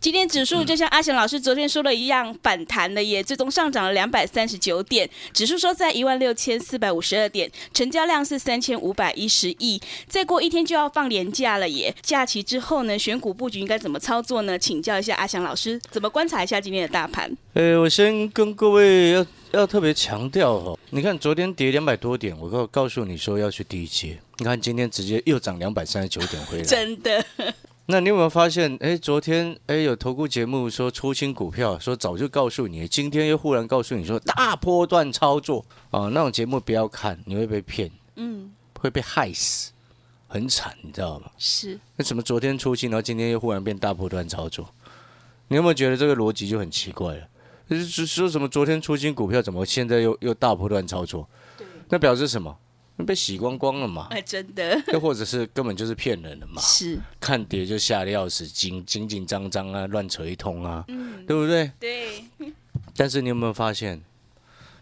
今天指数就像阿翔老师昨天说的一样，反弹了耶，最终上涨了两百三十九点，指数收在一万六千四百五十二点，成交量是三千五百一十亿。再过一天就要放年假了耶，假期之后呢，选股布局应该怎么操作呢？请教一下阿翔老师，怎么观察一下今天的大盘？呃，我先跟各位要要特别强调哦，你看昨天跌两百多点，我告告诉你说要去低接，你看今天直接又涨两百三十九点回来，真的。那你有没有发现？哎，昨天哎有投顾节目说出清股票，说早就告诉你，今天又忽然告诉你说大波段操作啊，那种节目不要看，你会被骗，嗯，会被害死，很惨，你知道吗？是。那怎么昨天出清，然后今天又忽然变大波段操作？你有没有觉得这个逻辑就很奇怪了？就是说什么昨天出清股票，怎么现在又又大波段操作？对。那表示什么？被洗光光了嘛？哎，真的。又或者是根本就是骗人的嘛？是。看跌就吓得要死，紧紧紧张张啊，乱扯一通啊，嗯，对不对？对。但是你有没有发现，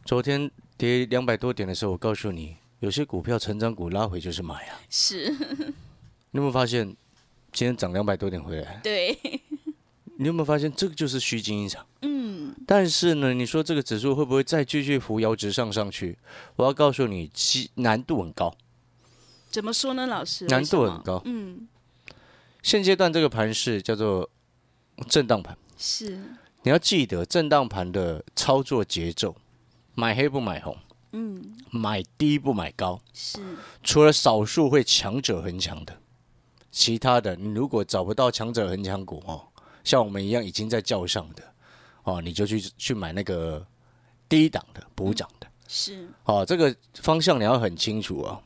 昨天跌两百多点的时候，我告诉你，有些股票成长股拉回就是买啊。是。你有没有发现，今天涨两百多点回来？对。你有没有发现，这个就是虚惊一场？嗯。但是呢，你说这个指数会不会再继续扶摇直上上去？我要告诉你，其难度很高。怎么说呢，老师？难度很高。嗯。现阶段这个盘是叫做震荡盘。是。你要记得震荡盘的操作节奏，买黑不买红。嗯。买低不买高。是。除了少数会强者恒强的，其他的你如果找不到强者恒强股哦。像我们一样已经在叫上的，哦，你就去去买那个低档的补涨的，是，哦，这个方向你要很清楚啊。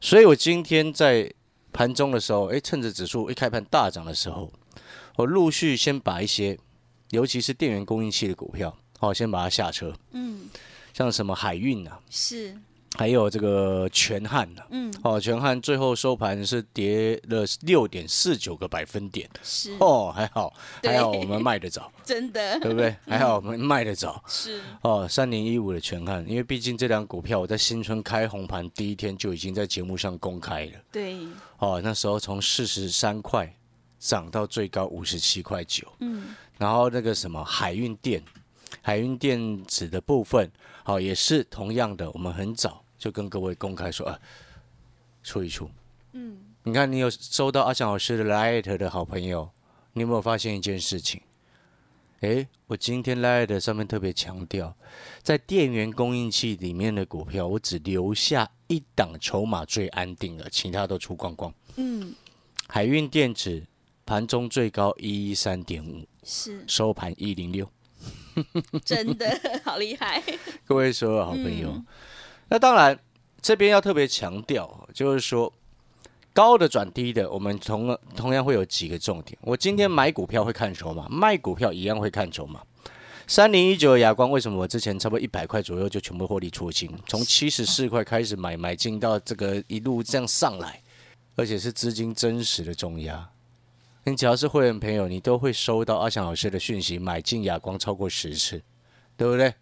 所以我今天在盘中的时候，哎，趁着指数一开盘大涨的时候，我陆续先把一些，尤其是电源供应器的股票，哦，先把它下车。嗯，像什么海运啊，是。还有这个全汉呢，嗯，哦，全汉最后收盘是跌了六点四九个百分点，是。哦，还好，还好我们卖得早，真的，对不对？还好我们卖得早，是。哦，三零一五的全汉，因为毕竟这两股票我在新春开红盘第一天就已经在节目上公开了，对，哦，那时候从四十三块涨到最高五十七块九，嗯，然后那个什么海运电。海运电子的部分，好，也是同样的，我们很早就跟各位公开说，啊，出一出。嗯，你看，你有收到阿翔老师的 Light 的好朋友，你有没有发现一件事情？诶，我今天 Light 上面特别强调，在电源供应器里面的股票，我只留下一档筹码最安定的，其他都出光光。嗯，海运电子盘中最高一一三点五，是收盘一零六。真的好厉害，各位所有好朋友。那当然，这边要特别强调，就是说高的转低的，我们同同样会有几个重点。我今天买股票会看筹码，卖股票一样会看筹码。三零一九的亚光，为什么我之前差不多一百块左右就全部获利出清？从七十四块开始买，买进到这个一路这样上来，而且是资金真实的重压。你只要是会员朋友，你都会收到阿翔老师的讯息，买进亚光超过十次，对不对？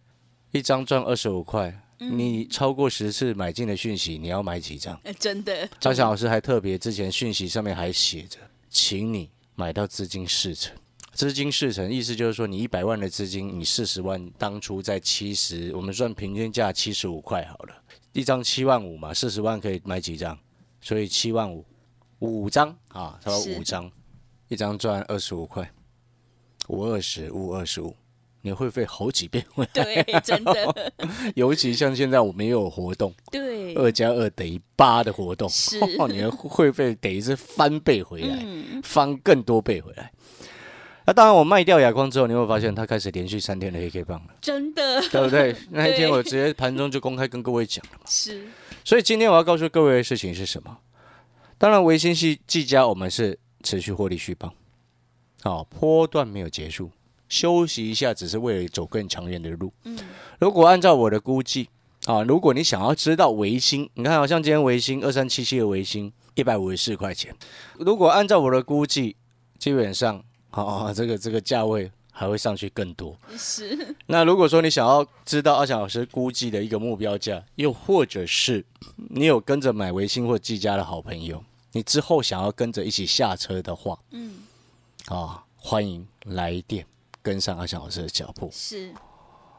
一张赚二十五块，你超过十次买进的讯息，你要买几张？真的。阿翔老师还特别之前讯息上面还写着，请你买到资金四成。资金四成意思就是说，你一百万的资金，你四十万当初在七十，我们算平均价七十五块好了，一张七万五嘛，四十万可以买几张？所以七万五，五张啊，他说五张。一张赚二十五块，五二十，五二十五，你会费好几遍回来。对，真的。尤其像现在我们也有活动，对，二加二等于八的活动，是，你的会费等于是翻倍回来，翻更多倍回来。那当然，我卖掉亚光之后，你会发现它开始连续三天的黑 K 棒了，真的对不对？那一天我直接盘中就公开跟各位讲了嘛。是所以今天我要告诉各位的事情是什么？当然，维新系技嘉我们是持续获利续报，好、波段没有结束，休息一下只是为了走更长远的路。嗯如果按照我的估计啊，如果你想要知道维新，你看好像今天维新二三七七的维新一百五十四块钱，如果按照我的估计，基本上啊、这个这个价位还会上去更多。是那如果说你想要知道阿翔老师估计的一个目标价，又或者是你有跟着买维新或技嘉的好朋友，你之后想要跟着一起下车的话，嗯啊，欢迎来电跟上阿翔老师的脚步是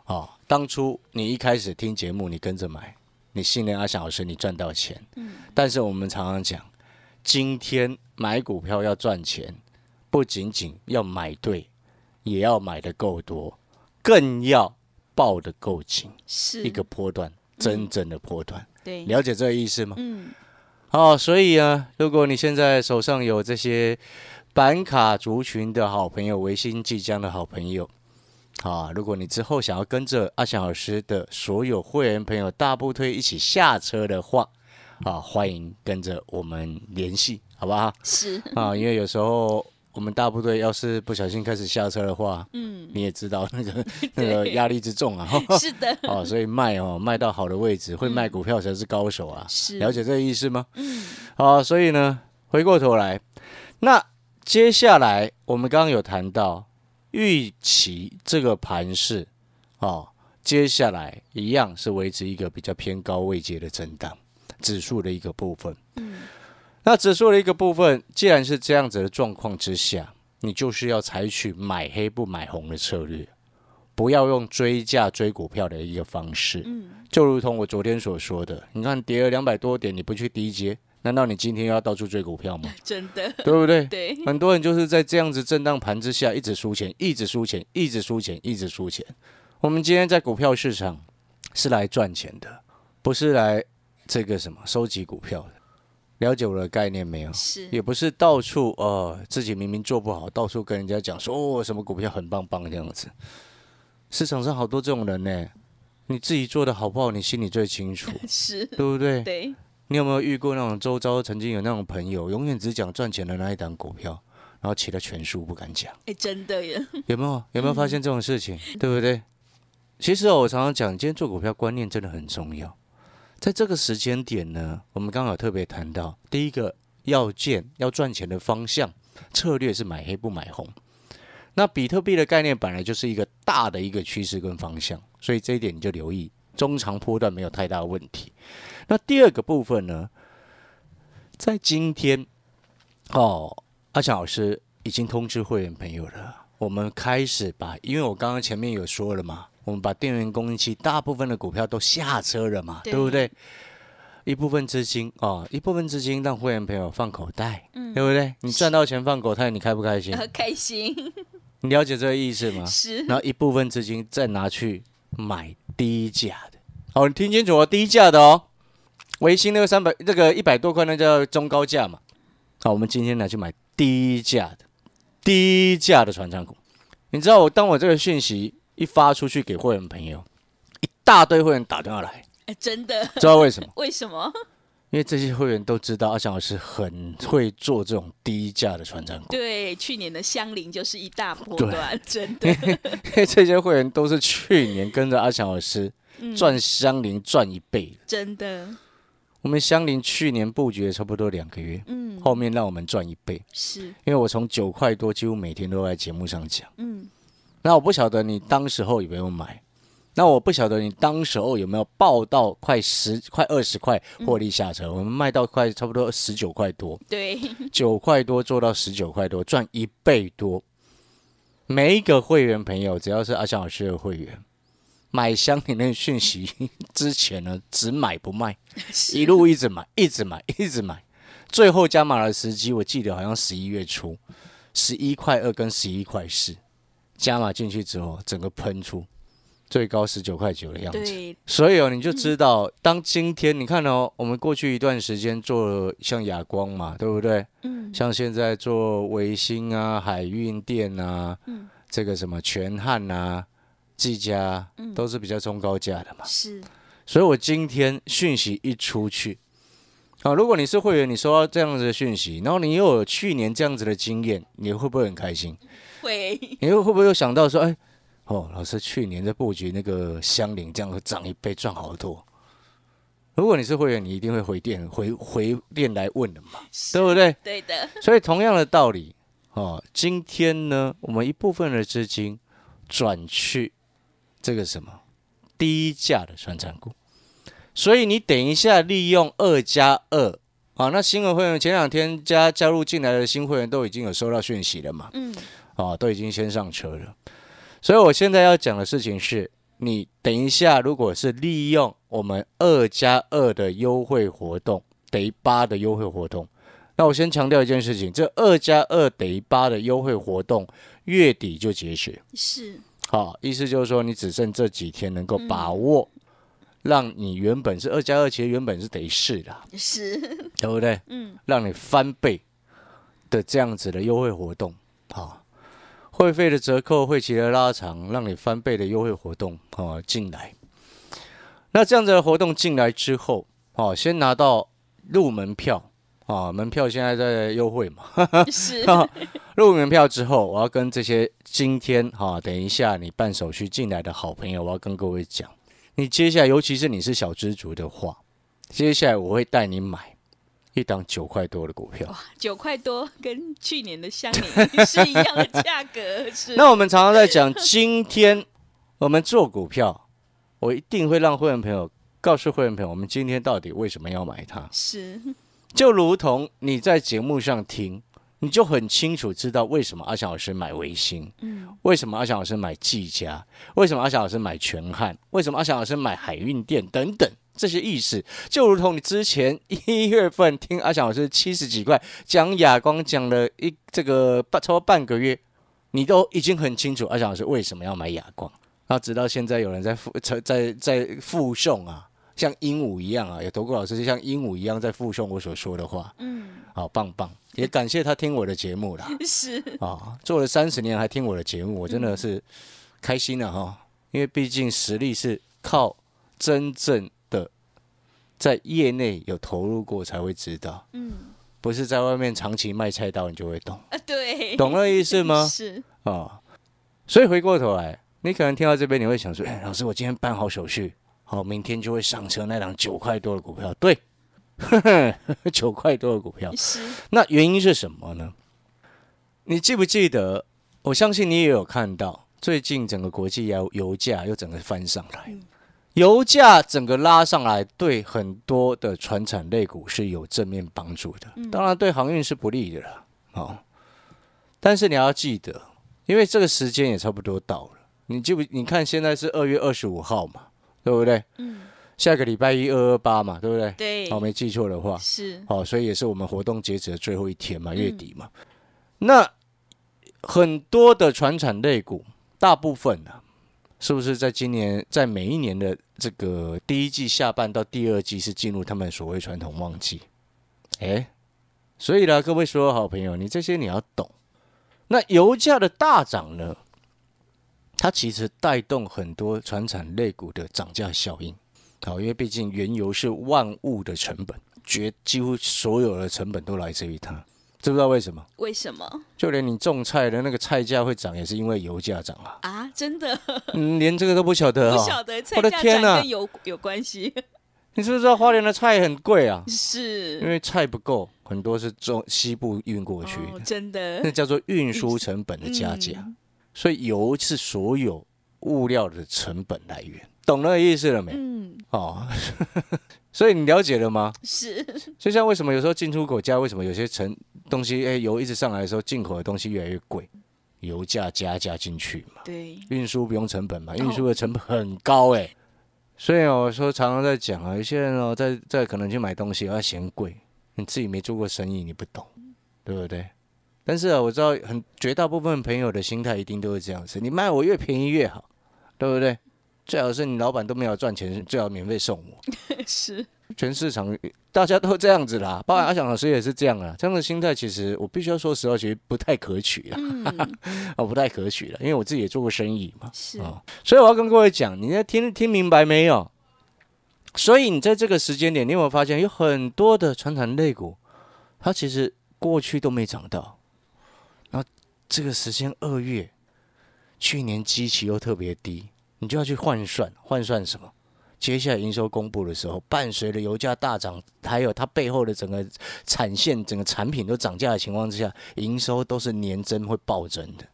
啊。当初你一开始听节目，你跟着买，你信任阿翔老师，你赚到钱。嗯但是我们常常讲，今天买股票要赚钱，不仅仅要买对，也要买的够多，更要抱得够紧。是一个波段，真正的波段，对了解这个意思吗？嗯哦，所以啊，如果你现在手上有这些板卡族群的好朋友，维新即将的好朋友，啊，如果你之后想要跟着阿翔老师的所有会员朋友大部队一起下车的话，啊，欢迎跟着我们联系，好不好？是啊，因为有时候我们大部队要是不小心开始下车的话，嗯你也知道那个 那个压力之重啊。是的 哦，所以卖哦，卖到好的位置，会卖股票才是高手啊。是了解这个意思吗？嗯好，所以呢，回过头来，那接下来我们刚刚有谈到预期这个盘势，哦，接下来一样是维持一个比较偏高位阶的震荡，指数的一个部分。嗯那指数的一个部分，既然是这样子的状况之下，你就是要采取买黑不买红的策略，不要用追价追股票的一个方式。嗯就如同我昨天所说的，你看跌了两百多点，你不去低接，难道你今天又要到处追股票吗？真的对不对？对很多人就是在这样子震荡盘之下，一直输钱，一直输钱，一直输钱，一直输钱。我们今天在股票市场是来赚钱的，不是来这个什么收集股票的。了解我的概念没有？是也不是到处呃自己明明做不好，到处跟人家讲说哦什么股票很棒棒这样子。市场上好多这种人呢，你自己做的好不好，你心里最清楚，是对不对？对你有没有遇过那种周遭曾经有那种朋友，永远只讲赚钱的那一档股票，然后其他全书不敢讲？哎真的耶有没有？有没有发现这种事情？对不对？其实哦，我常常讲，今天做股票观念真的很重要。在这个时间点呢，我们刚好特别谈到，第一个要见要赚钱的方向策略是买黑不买红。那比特币的概念本来就是一个大的一个趋势跟方向，所以这一点你就留意，中长波段没有太大问题。那第二个部分呢，在今天哦，阿强老师已经通知会员朋友了，我们开始把，因为我刚刚前面有说了嘛，我们把电源供应器大部分的股票都下车了嘛，对对不对？一部分资金哦，一部分资金让会员朋友放口袋，嗯对不对？你赚到钱放口袋，你开不开心？呃 开心 你了解这个意思吗？是然后一部分资金再拿去买低价的。好，你听清楚哦，低价的哦。维新那个三百，这个一百多块，那叫中高价嘛。好，我们今天拿去买低价的，低价的船长股。你知道我当我这个讯息一发出去给会员朋友，一大堆会员打电话来，哎真的？知道为什么？为什么？因为这些会员都知道阿翔老师很会做这种低价的船长股，对去年的香菱就是一大波段真的。因为这些会员都是去年跟着阿翔老师嗯。赚香菱赚一倍。的。真的。我们香菱去年布局了差不多两个月，嗯。后面让我们赚一倍，是。因为我从九块多几乎每天都在节目上讲。嗯那我不晓得你当时候有没有买，那我不晓得你当时候有没有报到快十、快二十块获利下车，我们卖到快差不多十九块多，对九块多做到十九块多，赚一倍多。每一个会员朋友，只要是阿翔老师的会员，买箱里面讯息 之前呢，只买不卖。一路一直买，一直买，一直买，最后加码的时机，我记得好像十一月初，十一块二跟十一块四，加码进去之后，整个喷出，最高十九块九的样子。对，所以哦，你就知道，当今天你看哦，我们过去一段时间做像亚光嘛，对不对？嗯，像现在做维新啊、海运店啊，嗯这个什么全汉啊、技嘉，嗯都是比较中高价的嘛。是，所以我今天讯息一出去，啊，如果你是会员，你收到这样子的讯息，然后你又有去年这样子的经验，你会不会很开心？会，你又会不会又想到说，哎，哦，老师去年在布局那个香菱，这样涨一倍赚好多。如果你是会员，你一定会回电回回电来问的嘛，对不对？对的，所以同样的道理，哦，今天呢，我们一部分的资金转去这个什么低价的传产股，所以你等一下利用二加二啊，那新的会员前两天加加入进来的新会员都已经有收到讯息了嘛，嗯，啊，都已经先上车了。所以我现在要讲的事情是，你等一下如果是利用我们二加二的优惠活动，等于八的优惠活动。那我先强调一件事情，这二加二等于八的优惠活动月底就结束。是，好，意思就是说你只剩这几天能够把握，让你原本是二加二，其实原本是等于四的，是，对不对？嗯，让你翻倍的这样子的优惠活动，好，会费的折扣、会期的拉长，让你翻倍的优惠活动啊进来。那这样子的活动进来之后，哦，先拿到入门票啊，门票现在在优惠嘛，是，入门票之后，我要跟这些今天哈、等一下你办手续进来的好朋友，我要跟各位讲，你接下来，尤其是你是小知足的话，接下来我会带你买一档九块多的股票。哇，九块多，跟去年的香菱是一样的价格，是，那我们常常在讲，今天我们做股票，我一定会让会员朋友告诉会员朋友，我们今天到底为什么要买它。是，就如同你在节目上听，你就很清楚知道为什么阿翔老师买维新，嗯，为什么阿翔老师买技嘉，为什么阿翔老师买全汉，为什么阿翔老师买海运店等等。这些意思，就如同你之前一月份听阿翔老师七十几块讲哑光讲了一这个半超过半个月，你都已经很清楚阿翔老师为什么要买哑光。然后直到现在有人在附 在在在附送啊，像鹦鹉一样啊，有投顾老师就像鹦鹉一样在附送我所说的话，嗯，好棒棒，也感谢他听我的节目啦。是，啊，做了三十年还听我的节目，我真的是开心了哈。因为毕竟实力是靠真正的在业内有投入过才会知道，嗯，不是在外面长期卖菜刀你就会懂，啊，对，懂那意思吗？是，啊，所以回过头来，你可能听到这边你会想说，哎，老师，我今天办好手续，好，明天就会上车那档九块多的股票，对，九块多的股票，是，那原因是什么呢？你记不记得？我相信你也有看到，最近整个国际油油价又整个翻上来，油价整个拉上来，对很多的船产类股是有正面帮助的。当然，对航运是不利的了。哦，但是你要记得，因为这个时间也差不多到了。你记不？你看现在是二月二十五号嘛，对不对？嗯，下个礼拜一二二八嘛，对不对？对，好，没记错的话，是，好、所以也是我们活动截止的最后一天嘛，月底嘛。那很多的船产类股，大部分呢、是不是在今年，在每一年的这个第一季下半到第二季是进入他们所谓传统旺季？哎，所以呢，各位所有好朋友，你这些你要懂。那油价的大涨呢，它其实带动很多传产类股的涨价效应。好，因为毕竟原油是万物的成本，绝几乎所有的成本都来自于它。知不知道为什么？为什么就连你种菜的那个菜价会涨，也是因为油价涨啊。啊？真的嗯，连这个都不晓得不、晓得菜我的价天哪涨跟油有关系，你知不知道花莲的菜很贵啊？是因，为菜不够，很多是中西部运过去哦，真的那叫做运输成本的加价。嗯所以油是所有物料的成本来源，懂那个意思了没？嗯，哦，所以你了解了吗？是，就像为什么有时候进出口价，为什么有些成东西，哎，油一直上来的时候，进口的东西越来越贵，油价加价进去嘛，对，运输不用成本嘛，哦运输的成本很高哎、所以哦，我说常常在讲啊，有些人哦，在在可能去买东西，要嫌贵，你自己没做过生意，你不懂，对不对？但是啊，我知道很绝大部分朋友的心态一定都是这样子，你卖我越便宜越好，对不对？最好是你老板都没有赚钱，最好免费送我。是，全市场大家都这样子啦，包括阿翔老师也是这样啊。这样的心态其实我必须要说实话，其实不太可取啊，哦，不太可取了，因为我自己也做过生意嘛，是，哦，所以我要跟各位讲，你在听听明白没有？所以你在这个时间点，你有没有发现有很多的传统类股，它其实过去都没涨到，然后这个时间二月，去年基期又特别低，你就要去换算，换算什么？接下来营收公布的时候，伴随着油价大涨，还有它背后的整个产线、整个产品都涨价的情况之下，营收都是年增会暴增的。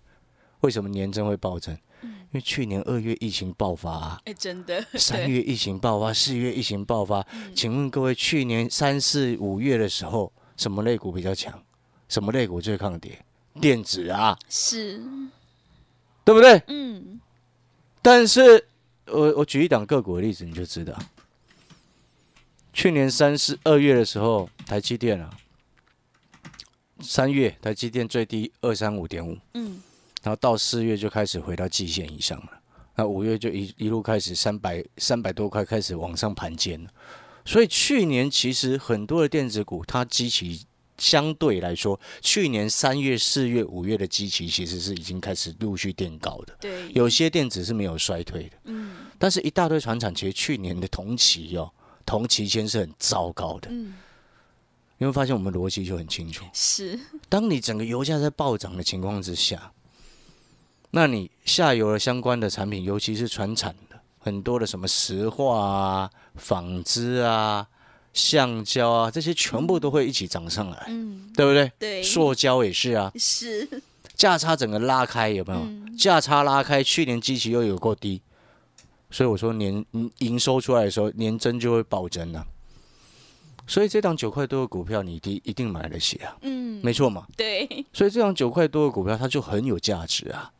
为什么年增会暴增？因为去年二月疫情爆发啊，哎，真的，三月疫情爆发，四月疫情爆发。请问各位，去年三四五月的时候，什么类股比较强？什么类股最抗跌？电子啊，是，对不对？嗯，但是我我举一档个股的例子，你就知道，去年三四二月的时候，台积电啊，三月台积电最低二三五点五，嗯，然后到四月就开始回到季线以上了，那五月就一一路开始三百三百多块开始往上盘尖了，所以去年其实很多的电子股它基期相对来说，去年三月、四月、五月的基期其实是已经开始陆续垫高的，对，有些电子是没有衰退的，嗯但是一大堆船产其实去年的同期哦，同期间是很糟糕的，嗯，你会发现我们逻辑就很清楚。是，当你整个油价在暴涨的情况之下，那你下游的相关的产品，尤其是船产的，很多的什么石化啊、纺织啊、橡胶啊，这些全部都会一起涨上来，嗯，对不对？对，塑胶也是啊，是，价差整个拉开有没有？嗯价差拉开，去年基期又有够低，所以我说年嗯营收出来的时候，年增就会暴增啊。所以这档九块多的股票，你一定一定买得起啊，嗯，没错嘛。对，所以这档九块多的股票，它就很有价值啊。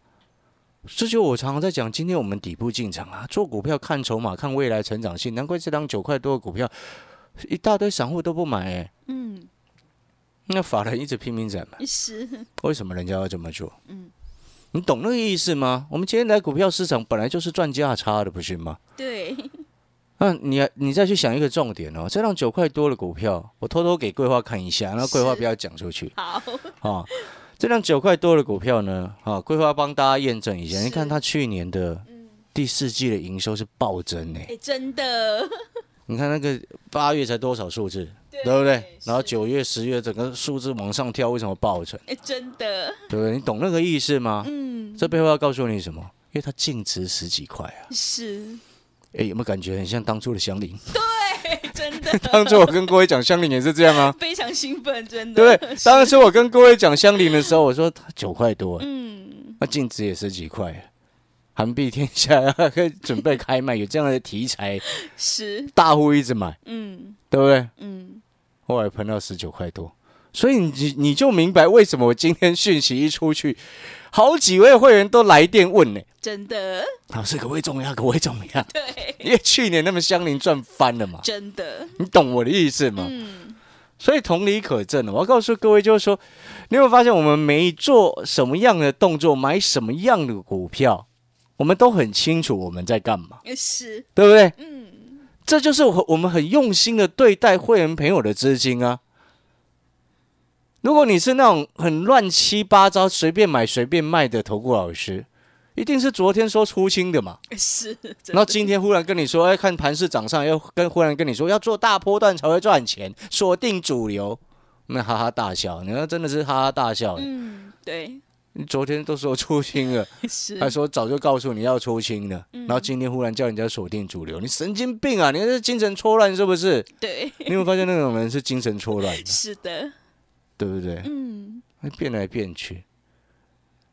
这就我常常在讲，今天我们底部进场啊，做股票看筹码、看未来成长性，难怪这档九块多的股票，一大堆散户都不买、欸，嗯，那法人一直拼命在买，是，为什么人家要这么做？嗯，你懂那个意思吗？我们今天来股票市场本来就是赚价差的，不是吗？对，那你你再去想一个重点哦，这让九块多的股票，我偷偷给桂花看一下，那桂花不要讲出去好，啊。这辆九块多的股票呢，啊，桂花帮大家验证一下，你看它去年的第四季的营收是暴增呢。哎，真的，你看那个八月才多少数字，对对不对？然后九月、十月整个数字往上跳，为什么暴增？哎，真的，对不对？你懂那个意思吗？嗯，这背后要告诉你什么？因为它净值十几块啊！是，哎，有没有感觉很像当初的香菱？对，真的，当初我跟各位讲香菱也是这样啊，非常兴奋，真的，对不对？当时我跟各位讲香菱的时候，我说它九块多，嗯，那净值也十几块，韩币天下可以准备开卖，有这样的题材，是，大户一直买，嗯。对不对？嗯，后来喷到十九块多，所以你你就明白为什么我今天讯息一出去，好几位会员都来电问呢、真的，老师可不可以怎么样？可不可以怎么样？对，因为去年那么香菱赚翻了嘛，真的，你懂我的意思吗？嗯，所以同理可证我要告诉各位，就是说，你有没有发现我们每做什么样的动作，买什么样的股票，我们都很清楚我们在干嘛，是，对不对？嗯，这就是我我们很用心的对待会员朋友的资金啊。如果你是那种很乱七八糟、随便买随便卖的投顾老师，一定是昨天说出清的嘛。是，真然后今天忽然跟你说，哎，看盘市涨上，要跟忽然跟你说要做大波段才会赚钱，锁定主流，那哈哈大笑。你说真的是哈哈大笑。嗯，对，你昨天都说出清了，是，还说早就告诉你要出清了，然后今天忽然叫人家锁定主流，你神经病啊！你这是精神错乱是不是？对，你有没有发现那种人是精神错乱的，是的，对不对？嗯，变来变去，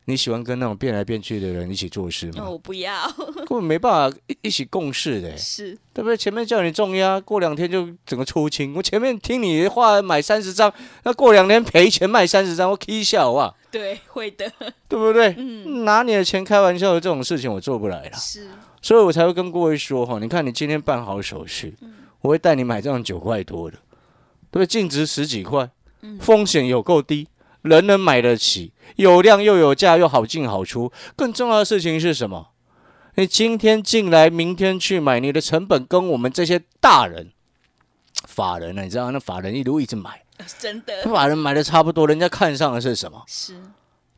你喜欢跟那种变来变去的人一起做事那吗？我不要，根本没办法一一起共事的、是，对不对？前面叫你重压，过两天就整个出清。我前面听你的话买三十张，那过两天赔钱卖三十张，我 K 笑啊，对，会的，对不对？嗯，拿你的钱开玩笑的这种事情我做不来啦，是，所以我才会跟各位说哈，你看你今天办好手续，嗯我会带你买这种九块多的，对不对？净值十几块，嗯风险有够低，人人买得起，有量又有价又好进好出。更重要的事情是什么？你今天进来，明天去买，你的成本跟我们这些大人、法人呢？你知道，那法人一路一直买，真的法人买的差不多，人家看上的是什么？是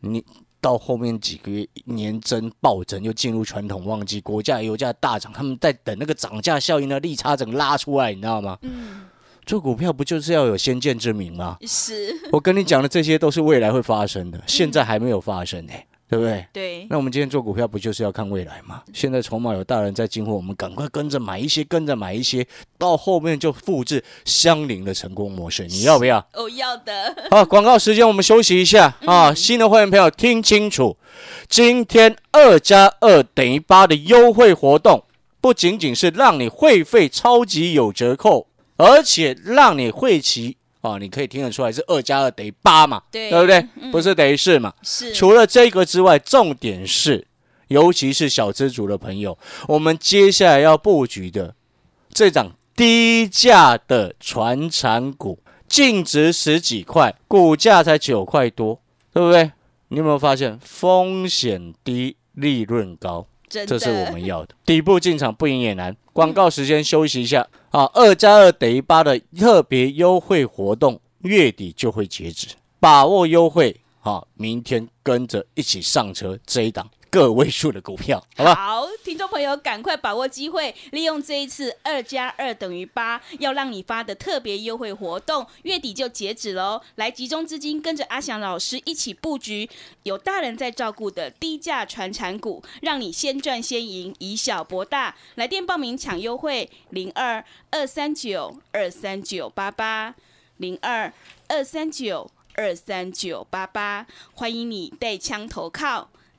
你到后面几个月年增暴增，又进入传统旺季，国价油价大涨，他们在等那个涨价效应的利差整个拉出来，你知道吗？嗯做股票不就是要有先见之明吗？是，我跟你讲的这些都是未来会发生的，现在还没有发生呢、对不对？对，那我们今天做股票不就是要看未来吗？现在筹码有大人在进货，我们赶快跟着买一些，跟着买一些，到后面就复制相邻的成功模式，你要不要？哦要的，好，广告时间，我们休息一下啊！新的会员朋友听清楚，今天二加二等于八的优惠活动，不仅仅是让你会费超级有折扣，而且让你会期哦，你可以听得出来是二加二等于八嘛，对对不对？嗯不是等于四嘛？是除了这个之外，重点是，尤其是小资族的朋友，我们接下来要布局的这档低价的传产股，净值十几块，股价才九块多，对不对？你有没有发现风险低、利润高？这是我们要的。底部进场不赢也难。广告时间休息一下啊！二加二等于八的特别优惠活动，月底就会截止，把握优惠啊！明天跟着一起上车这一档个位数的股票，好吧？好，听众朋友，赶快把握机会，利用这一次二加二等于八，要让你发的特别优惠活动，月底就截止喽。来集中资金，跟着阿翔老师一起布局有大人在照顾的低价传产股，让你先赚先赢，以小博大。来电报名抢优惠，零二二三九二三九八八，零二二三九二三九八八，欢迎你带枪投靠。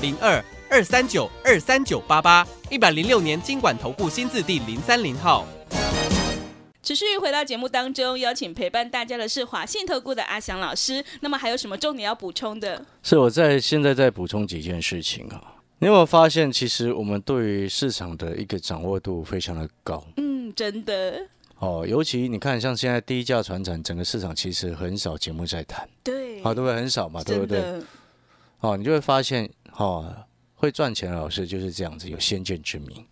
零二二三九二三九八八，一百零六年经管投顾新字第零三零号。持续回到节目当中，邀请陪伴大家的是华信投顾的阿翔老师。那么还有什么重点要补充的？是我在现在在补充几件事情啊。你有没有发现，其实我们对于市场的一个掌握度非常的高嗯，真的，哦，尤其你看，像现在低价船产，整个市场其实很少节目在谈，对，好、对不对？很少嘛，对不对？哦，你就会发现，哦，会赚钱的老师就是这样子，有先见之明。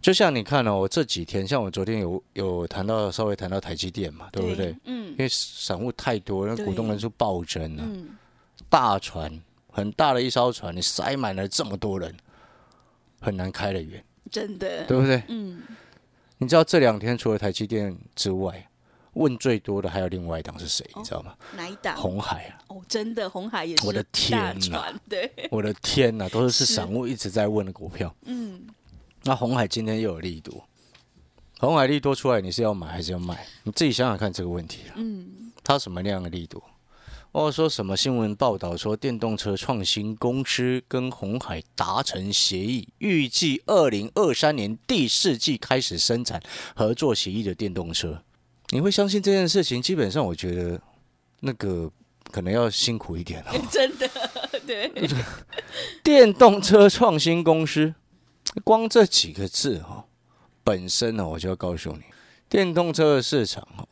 就像你看哦，我这几天，像我昨天有有谈到稍微谈到台积电嘛，对不对？嗯因为散户太多，那对股东人数暴增了、嗯，大船很大的一艘船，你塞满了这么多人，很难开得远，真的，对不对？嗯，你知道这两天除了台积电之外，问最多的还有另外一档是谁？你知道吗？哪一档？红海啊！哦，真的，红海也是我的天大哪，对，我的天哪，都是是散户一直在问的股票。嗯，那红海今天又有利多，红海利多出来，你是要买还是要卖？你自己想想看这个问题啊。嗯，它什么量的力度？或者说什么新闻报道说电动车创新公司跟红海达成协议，预计二零二三年第四季开始生产合作协议的电动车。你会相信这件事情？基本上，我觉得那个可能要辛苦一点哦。真的，对，电动车创新公司，光这几个字哦，本身呢，我就要告诉你，电动车的市场哦，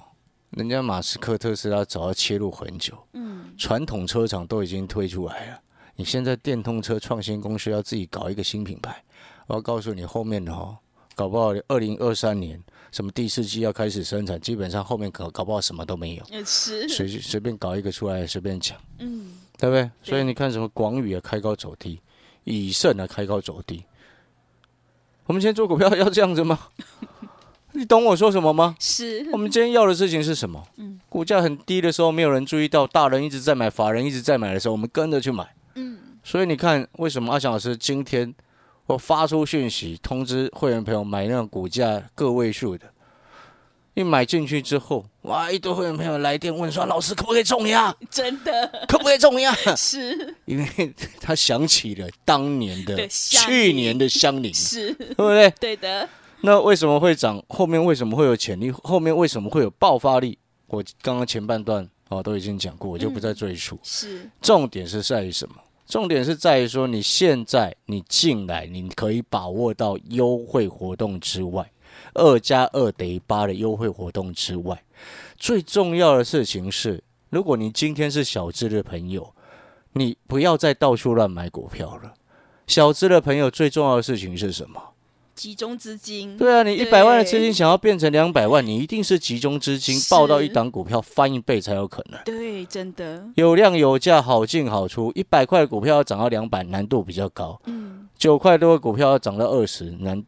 人家马斯克、特斯拉早要切入很久，嗯，传统车厂都已经推出来了。你现在电动车创新公司要自己搞一个新品牌，我要告诉你，后面的哦，搞不好二零二三年什么第四季要开始生产，基本上后面搞搞不好什么都没有，也是，随随便搞一个出来，随便讲。嗯，对不对？所以你看什么广宇啊开高走低，以盛啊开高走低。我们今天做股票要这样子吗？你懂我说什么吗？是我，们今天要的事情是什么？嗯股价很低的时候，没有人注意到，大人一直在买，法人一直在买的时候，我们跟着去买。嗯，所以你看，为什么阿翔老师今天我发出讯息通知会员朋友买那种股价个位数的，一买进去之后，哇，一堆会员朋友来电问说：“老师可不可以重压？真的可不可以重压？” 是因为他想起了当年的去年的香菱，是，对不对？对的，那为什么会涨？后面为什么会有潜力？后面为什么会有爆发力？我刚刚前半段哦都已经讲过，我就不再赘述。是重点是在于什么？重点是在于说，你现在你进来，你可以把握到优惠活动之外，二加二等于八的优惠活动之外，最重要的事情是，如果你今天是小资的朋友，你不要再到处乱买股票了。小资的朋友最重要的事情是什么？集中资金，对啊，你一百万的资金想要变成两百万，你一定是集中资金是报到一档股票翻一倍才有可能。对，真的，有量有价，好进好出。一百块的股票要涨到两百，难度比较高；嗯九块多的股票要涨到二十，难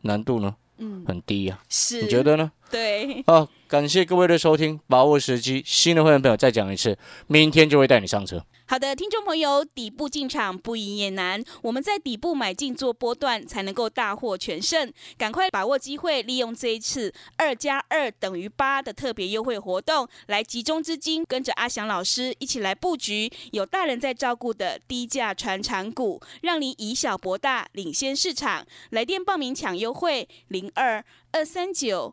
难度呢嗯，很低呀、是，你觉？得呢？对，好，感谢各位的收听，把握时机。新的会员朋友再讲一次，明天就会带你上车。好的，听众朋友，底部进场不赢也难，我们在底部买进做波段，才能够大获全胜。赶快把握机会，利用这一次二加二等于八的特别优惠活动，来集中资金，跟着阿翔老师一起来布局有大人在照顾的低价传产股，让你以小博大，领先市场。来电报名抢优惠，零二二三九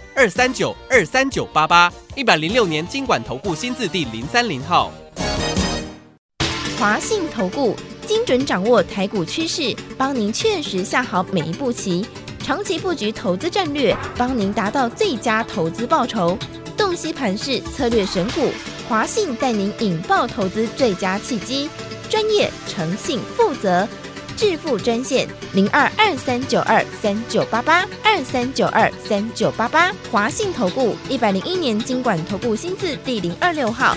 二三九二三九八八，一百零六年经管投顾新字第零三零号。华信投顾精准掌握台股趋势，帮您确实下好每一步棋，长期布局投资战略，帮您达到最佳投资报酬。洞悉盘势，策略选股，华信带您引爆投资最佳契机，专业、诚信、负责。致富专线零二二三九二三九八八二三九二三九八八，华信投顾一百零一年经管投顾新字第零二六号。